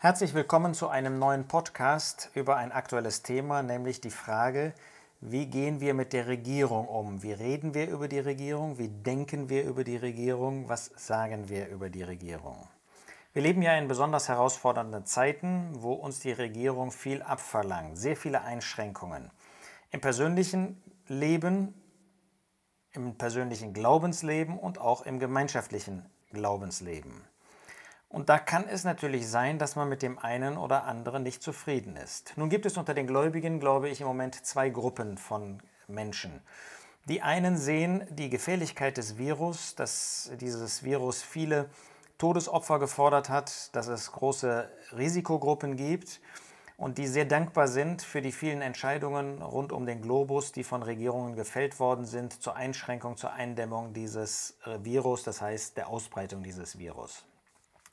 Herzlich willkommen zu einem neuen Podcast über ein aktuelles Thema, nämlich die Frage, wie gehen wir mit der Regierung um? Wie reden wir über die Regierung? Wie denken wir über die Regierung? Was sagen wir über die Regierung? Wir leben ja in besonders herausfordernden Zeiten, wo uns die Regierung viel abverlangt, sehr viele Einschränkungen. Im persönlichen Leben, im persönlichen Glaubensleben und auch im gemeinschaftlichen Glaubensleben. Und da kann es natürlich sein, dass man mit dem einen oder anderen nicht zufrieden ist. Nun gibt es unter den Gläubigen, glaube ich, im Moment zwei Gruppen von Menschen. Die einen sehen die Gefährlichkeit des Virus, dass dieses Virus viele Todesopfer gefordert hat, dass es große Risikogruppen gibt und die sehr dankbar sind für die vielen Entscheidungen rund um den Globus, die von Regierungen gefällt worden sind zur Einschränkung, zur Eindämmung dieses Virus, das heißt der Ausbreitung dieses Virus.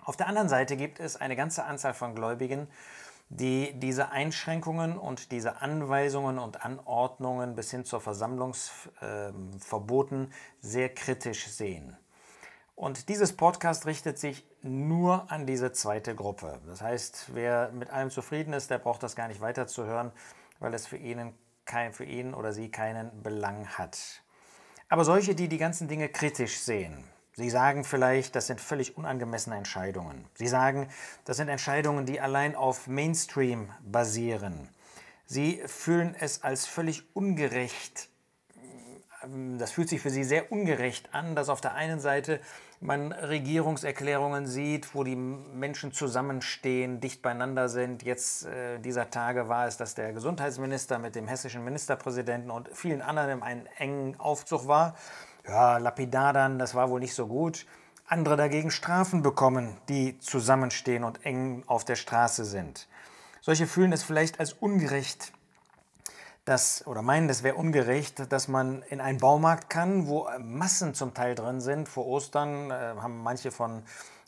Auf der anderen Seite gibt es eine ganze Anzahl von Gläubigen, die diese Einschränkungen und diese Anweisungen und Anordnungen bis hin zur Versammlungsverboten sehr kritisch sehen. Und dieses Podcast richtet sich nur an diese zweite Gruppe. Das heißt, wer mit allem zufrieden ist, der braucht das gar nicht weiterzuhören, weil es für ihn, kein, für ihn oder sie keinen Belang hat. Aber solche, die die ganzen Dinge kritisch sehen, Sie sagen vielleicht, das sind völlig unangemessene Entscheidungen. Sie sagen, das sind Entscheidungen, die allein auf Mainstream basieren. Sie fühlen es als völlig ungerecht. Das fühlt sich für Sie sehr ungerecht an, dass auf der einen Seite man Regierungserklärungen sieht, wo die Menschen zusammenstehen, dicht beieinander sind. Jetzt äh, dieser Tage war es, dass der Gesundheitsminister mit dem hessischen Ministerpräsidenten und vielen anderen in einem engen Aufzug war ja, lapidar dann, das war wohl nicht so gut. Andere dagegen Strafen bekommen, die zusammenstehen und eng auf der Straße sind. Solche fühlen es vielleicht als ungerecht, dass, oder meinen, es wäre ungerecht, dass man in einen Baumarkt kann, wo Massen zum Teil drin sind. Vor Ostern äh, haben manche von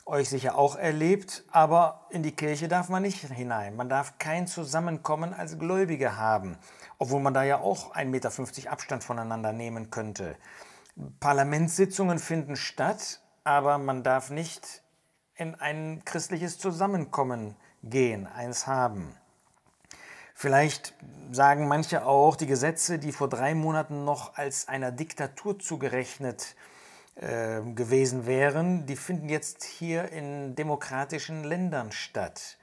euch sicher auch erlebt, aber in die Kirche darf man nicht hinein. Man darf kein Zusammenkommen als Gläubige haben, obwohl man da ja auch 1,50 Meter Abstand voneinander nehmen könnte. Parlamentssitzungen finden statt, aber man darf nicht in ein christliches Zusammenkommen gehen, eins haben. Vielleicht sagen manche auch, die Gesetze, die vor drei Monaten noch als einer Diktatur zugerechnet äh, gewesen wären, die finden jetzt hier in demokratischen Ländern statt.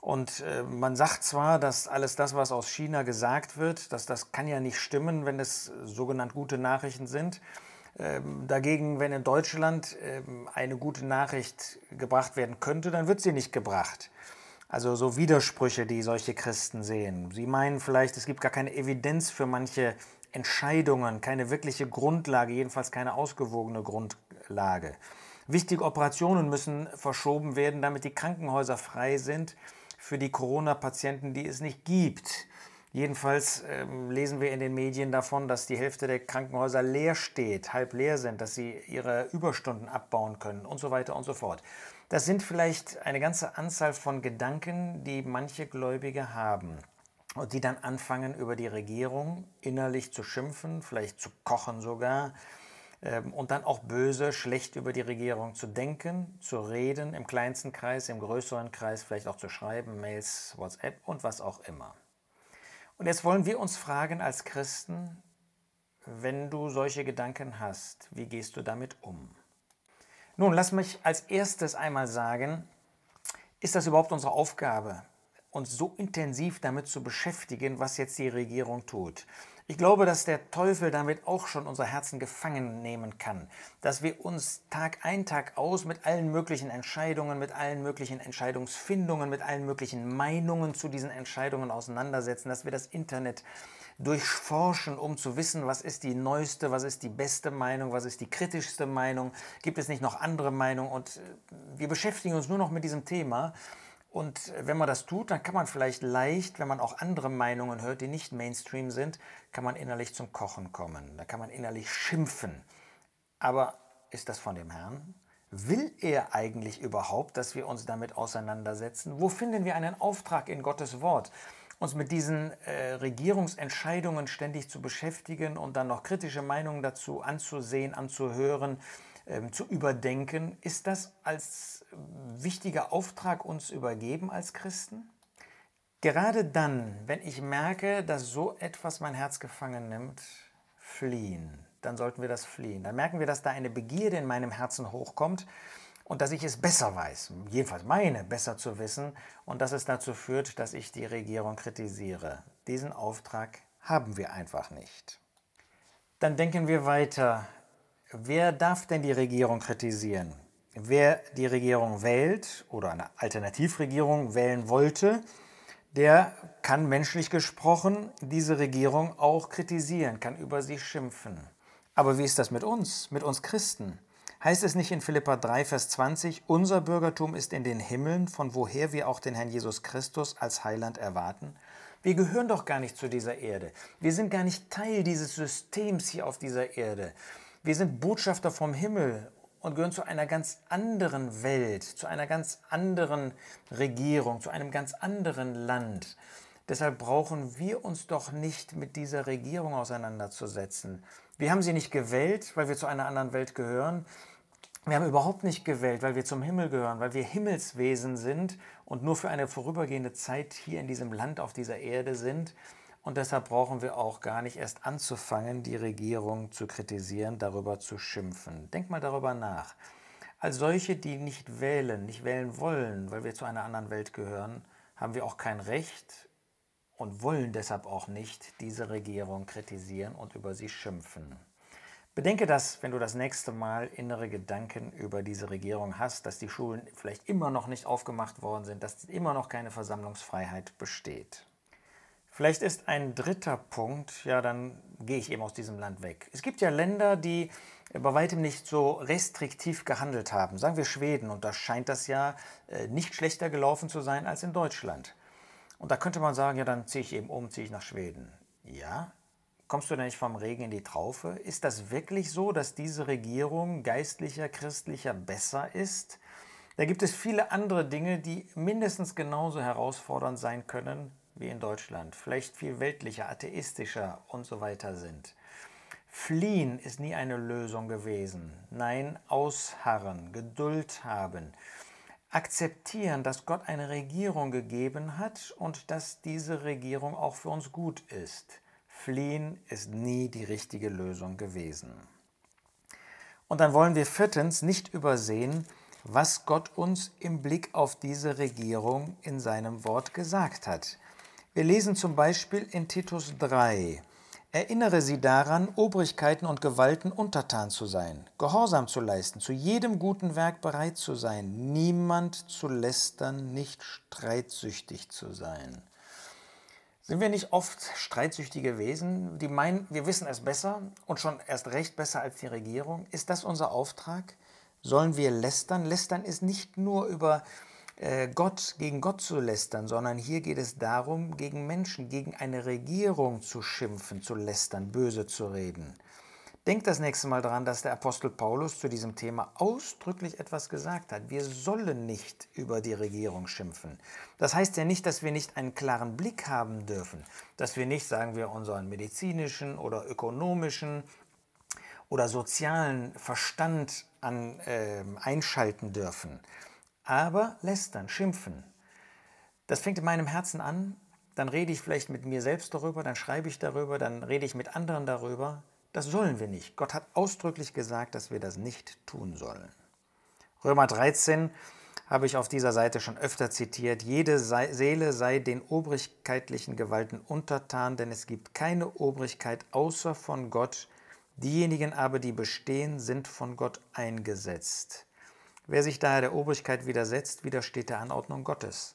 Und äh, man sagt zwar, dass alles das, was aus China gesagt wird, dass das kann ja nicht stimmen, wenn es sogenannt gute Nachrichten sind. Ähm, dagegen, wenn in Deutschland ähm, eine gute Nachricht gebracht werden könnte, dann wird sie nicht gebracht. Also so Widersprüche, die solche Christen sehen. Sie meinen vielleicht, es gibt gar keine Evidenz für manche Entscheidungen, keine wirkliche Grundlage, jedenfalls keine ausgewogene Grundlage. Wichtige Operationen müssen verschoben werden, damit die Krankenhäuser frei sind für die Corona-Patienten, die es nicht gibt. Jedenfalls ähm, lesen wir in den Medien davon, dass die Hälfte der Krankenhäuser leer steht, halb leer sind, dass sie ihre Überstunden abbauen können und so weiter und so fort. Das sind vielleicht eine ganze Anzahl von Gedanken, die manche Gläubige haben und die dann anfangen, über die Regierung innerlich zu schimpfen, vielleicht zu kochen sogar, und dann auch böse, schlecht über die Regierung zu denken, zu reden, im kleinsten Kreis, im größeren Kreis vielleicht auch zu schreiben, Mails, WhatsApp und was auch immer. Und jetzt wollen wir uns fragen als Christen, wenn du solche Gedanken hast, wie gehst du damit um? Nun, lass mich als erstes einmal sagen, ist das überhaupt unsere Aufgabe, uns so intensiv damit zu beschäftigen, was jetzt die Regierung tut? Ich glaube, dass der Teufel damit auch schon unser Herzen gefangen nehmen kann, dass wir uns Tag ein, Tag aus mit allen möglichen Entscheidungen, mit allen möglichen Entscheidungsfindungen, mit allen möglichen Meinungen zu diesen Entscheidungen auseinandersetzen, dass wir das Internet durchforschen, um zu wissen, was ist die neueste, was ist die beste Meinung, was ist die kritischste Meinung, gibt es nicht noch andere Meinungen und äh, wir beschäftigen uns nur noch mit diesem Thema und wenn man das tut, dann kann man vielleicht leicht, wenn man auch andere Meinungen hört, die nicht Mainstream sind, kann man innerlich zum Kochen kommen. Da kann man innerlich schimpfen. Aber ist das von dem Herrn? Will er eigentlich überhaupt, dass wir uns damit auseinandersetzen? Wo finden wir einen Auftrag in Gottes Wort? Uns mit diesen äh, Regierungsentscheidungen ständig zu beschäftigen und dann noch kritische Meinungen dazu anzusehen, anzuhören, zu überdenken. Ist das als wichtiger Auftrag uns übergeben als Christen? Gerade dann, wenn ich merke, dass so etwas mein Herz gefangen nimmt, fliehen, dann sollten wir das fliehen. Dann merken wir, dass da eine Begierde in meinem Herzen hochkommt und dass ich es besser weiß, jedenfalls meine besser zu wissen und dass es dazu führt, dass ich die Regierung kritisiere. Diesen Auftrag haben wir einfach nicht. Dann denken wir weiter. Wer darf denn die Regierung kritisieren? Wer die Regierung wählt oder eine Alternativregierung wählen wollte, der kann menschlich gesprochen diese Regierung auch kritisieren, kann über sie schimpfen. Aber wie ist das mit uns, mit uns Christen? Heißt es nicht in Philippa 3, Vers 20, unser Bürgertum ist in den Himmeln, von woher wir auch den Herrn Jesus Christus als Heiland erwarten? Wir gehören doch gar nicht zu dieser Erde. Wir sind gar nicht Teil dieses Systems hier auf dieser Erde. Wir sind Botschafter vom Himmel und gehören zu einer ganz anderen Welt, zu einer ganz anderen Regierung, zu einem ganz anderen Land. Deshalb brauchen wir uns doch nicht mit dieser Regierung auseinanderzusetzen. Wir haben sie nicht gewählt, weil wir zu einer anderen Welt gehören. Wir haben überhaupt nicht gewählt, weil wir zum Himmel gehören, weil wir Himmelswesen sind und nur für eine vorübergehende Zeit hier in diesem Land auf dieser Erde sind. Und deshalb brauchen wir auch gar nicht erst anzufangen, die Regierung zu kritisieren, darüber zu schimpfen. Denk mal darüber nach. Als solche, die nicht wählen, nicht wählen wollen, weil wir zu einer anderen Welt gehören, haben wir auch kein Recht und wollen deshalb auch nicht diese Regierung kritisieren und über sie schimpfen. Bedenke das, wenn du das nächste Mal innere Gedanken über diese Regierung hast, dass die Schulen vielleicht immer noch nicht aufgemacht worden sind, dass immer noch keine Versammlungsfreiheit besteht. Vielleicht ist ein dritter Punkt, ja, dann gehe ich eben aus diesem Land weg. Es gibt ja Länder, die bei weitem nicht so restriktiv gehandelt haben. Sagen wir Schweden, und da scheint das ja äh, nicht schlechter gelaufen zu sein als in Deutschland. Und da könnte man sagen, ja, dann ziehe ich eben um, ziehe ich nach Schweden. Ja, Kommst du denn nicht vom Regen in die Traufe? Ist das wirklich so, dass diese Regierung geistlicher, christlicher besser ist? Da gibt es viele andere Dinge, die mindestens genauso herausfordernd sein können wie in Deutschland, vielleicht viel weltlicher, atheistischer und so weiter sind. Fliehen ist nie eine Lösung gewesen. Nein, ausharren, Geduld haben, akzeptieren, dass Gott eine Regierung gegeben hat und dass diese Regierung auch für uns gut ist. Fliehen ist nie die richtige Lösung gewesen. Und dann wollen wir viertens nicht übersehen, was Gott uns im Blick auf diese Regierung in seinem Wort gesagt hat. Wir lesen zum Beispiel in Titus 3, Erinnere sie daran, Obrigkeiten und Gewalten untertan zu sein, Gehorsam zu leisten, zu jedem guten Werk bereit zu sein, niemand zu lästern, nicht streitsüchtig zu sein. Sind wir nicht oft streitsüchtige Wesen, die meinen, wir wissen es besser und schon erst recht besser als die Regierung? Ist das unser Auftrag? Sollen wir lästern? Lästern ist nicht nur über äh, Gott gegen Gott zu lästern, sondern hier geht es darum, gegen Menschen, gegen eine Regierung zu schimpfen, zu lästern, böse zu reden. Denkt das nächste Mal daran, dass der Apostel Paulus zu diesem Thema ausdrücklich etwas gesagt hat. Wir sollen nicht über die Regierung schimpfen. Das heißt ja nicht, dass wir nicht einen klaren Blick haben dürfen, dass wir nicht, sagen wir, unseren medizinischen oder ökonomischen oder sozialen Verstand an, äh, einschalten dürfen. Aber lästern, schimpfen, das fängt in meinem Herzen an. Dann rede ich vielleicht mit mir selbst darüber, dann schreibe ich darüber, dann rede ich mit anderen darüber. Das sollen wir nicht. Gott hat ausdrücklich gesagt, dass wir das nicht tun sollen. Römer 13 habe ich auf dieser Seite schon öfter zitiert. Jede Seele sei den obrigkeitlichen Gewalten untertan, denn es gibt keine Obrigkeit außer von Gott. Diejenigen aber, die bestehen, sind von Gott eingesetzt. Wer sich daher der Obrigkeit widersetzt, widersteht der Anordnung Gottes.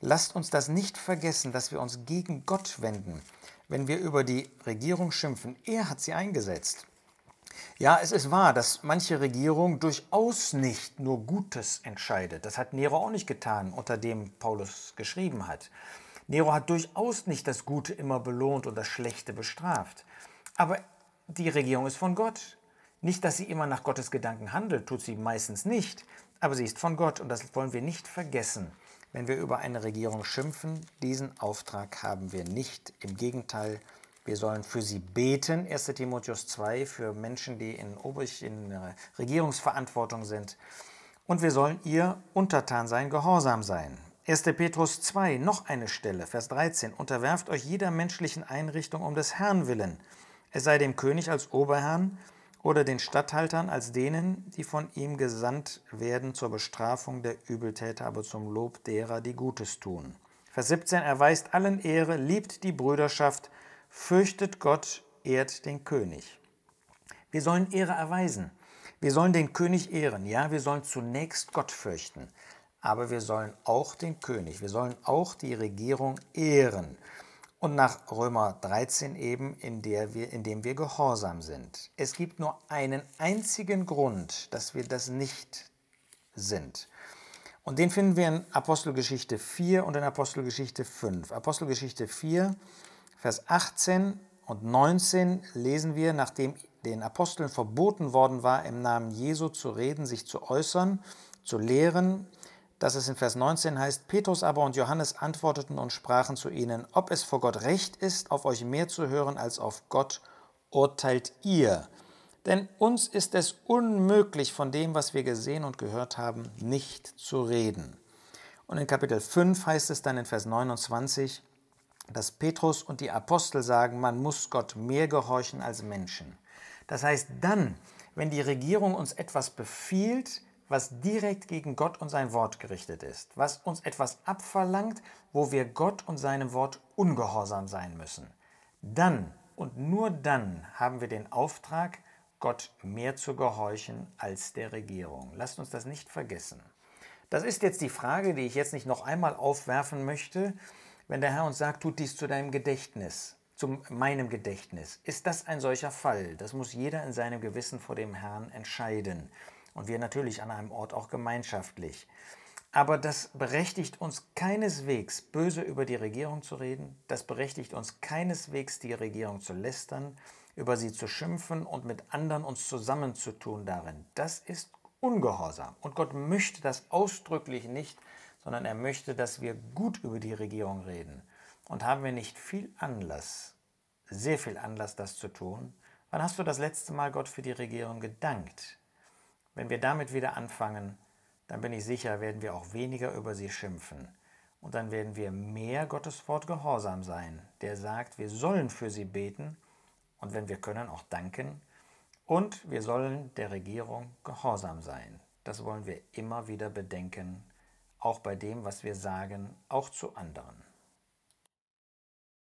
Lasst uns das nicht vergessen, dass wir uns gegen Gott wenden wenn wir über die Regierung schimpfen. Er hat sie eingesetzt. Ja, es ist wahr, dass manche Regierung durchaus nicht nur Gutes entscheidet. Das hat Nero auch nicht getan, unter dem Paulus geschrieben hat. Nero hat durchaus nicht das Gute immer belohnt und das Schlechte bestraft. Aber die Regierung ist von Gott. Nicht, dass sie immer nach Gottes Gedanken handelt, tut sie meistens nicht, aber sie ist von Gott und das wollen wir nicht vergessen. Wenn wir über eine Regierung schimpfen, diesen Auftrag haben wir nicht. Im Gegenteil, Wir sollen für sie beten, 1 Timotheus 2, für Menschen, die in, Obrich, in Regierungsverantwortung sind. Und wir sollen ihr untertan sein, gehorsam sein. 1. Petrus 2, noch eine Stelle, Vers 13. Unterwerft euch jeder menschlichen Einrichtung um des Herrn willen. Es sei dem König als Oberherrn oder den Statthaltern als denen, die von ihm gesandt werden zur Bestrafung der Übeltäter, aber zum Lob derer, die Gutes tun. Vers 17. Erweist allen Ehre, liebt die Brüderschaft, fürchtet Gott, ehrt den König. Wir sollen Ehre erweisen. Wir sollen den König ehren. Ja, wir sollen zunächst Gott fürchten aber wir sollen auch den König, wir sollen auch die Regierung ehren. Und nach Römer 13 eben, in, wir, in dem wir gehorsam sind. Es gibt nur einen einzigen Grund, dass wir das nicht sind. Und den finden wir in Apostelgeschichte 4 und in Apostelgeschichte 5. Apostelgeschichte 4, Vers 18 und 19 lesen wir, nachdem den Aposteln verboten worden war, im Namen Jesu zu reden, sich zu äußern, zu lehren, dass es in Vers 19 heißt, Petrus aber und Johannes antworteten und sprachen zu ihnen, ob es vor Gott recht ist, auf euch mehr zu hören als auf Gott, urteilt ihr. Denn uns ist es unmöglich, von dem, was wir gesehen und gehört haben, nicht zu reden. Und in Kapitel 5 heißt es dann in Vers 29, dass Petrus und die Apostel sagen, man muss Gott mehr gehorchen als Menschen. Das heißt, dann, wenn die Regierung uns etwas befiehlt, was direkt gegen Gott und sein Wort gerichtet ist, was uns etwas abverlangt, wo wir Gott und seinem Wort ungehorsam sein müssen. Dann und nur dann haben wir den Auftrag, Gott mehr zu gehorchen als der Regierung. Lasst uns das nicht vergessen. Das ist jetzt die Frage, die ich jetzt nicht noch einmal aufwerfen möchte, wenn der Herr uns sagt, tut dies zu deinem Gedächtnis, zu meinem Gedächtnis. Ist das ein solcher Fall? Das muss jeder in seinem Gewissen vor dem Herrn entscheiden und wir natürlich an einem Ort auch gemeinschaftlich. Aber das berechtigt uns keineswegs, böse über die Regierung zu reden, das berechtigt uns keineswegs, die Regierung zu lästern, über sie zu schimpfen und mit anderen uns zusammenzutun darin. Das ist ungehorsam. Und Gott möchte das ausdrücklich nicht, sondern er möchte, dass wir gut über die Regierung reden. Und haben wir nicht viel Anlass, sehr viel Anlass, das zu tun? Wann hast du das letzte Mal Gott für die Regierung gedankt? Wenn wir damit wieder anfangen, dann bin ich sicher, werden wir auch weniger über sie schimpfen. Und dann werden wir mehr Gottes Wort gehorsam sein, der sagt, wir sollen für sie beten und wenn wir können, auch danken. Und wir sollen der Regierung gehorsam sein. Das wollen wir immer wieder bedenken, auch bei dem, was wir sagen, auch zu anderen.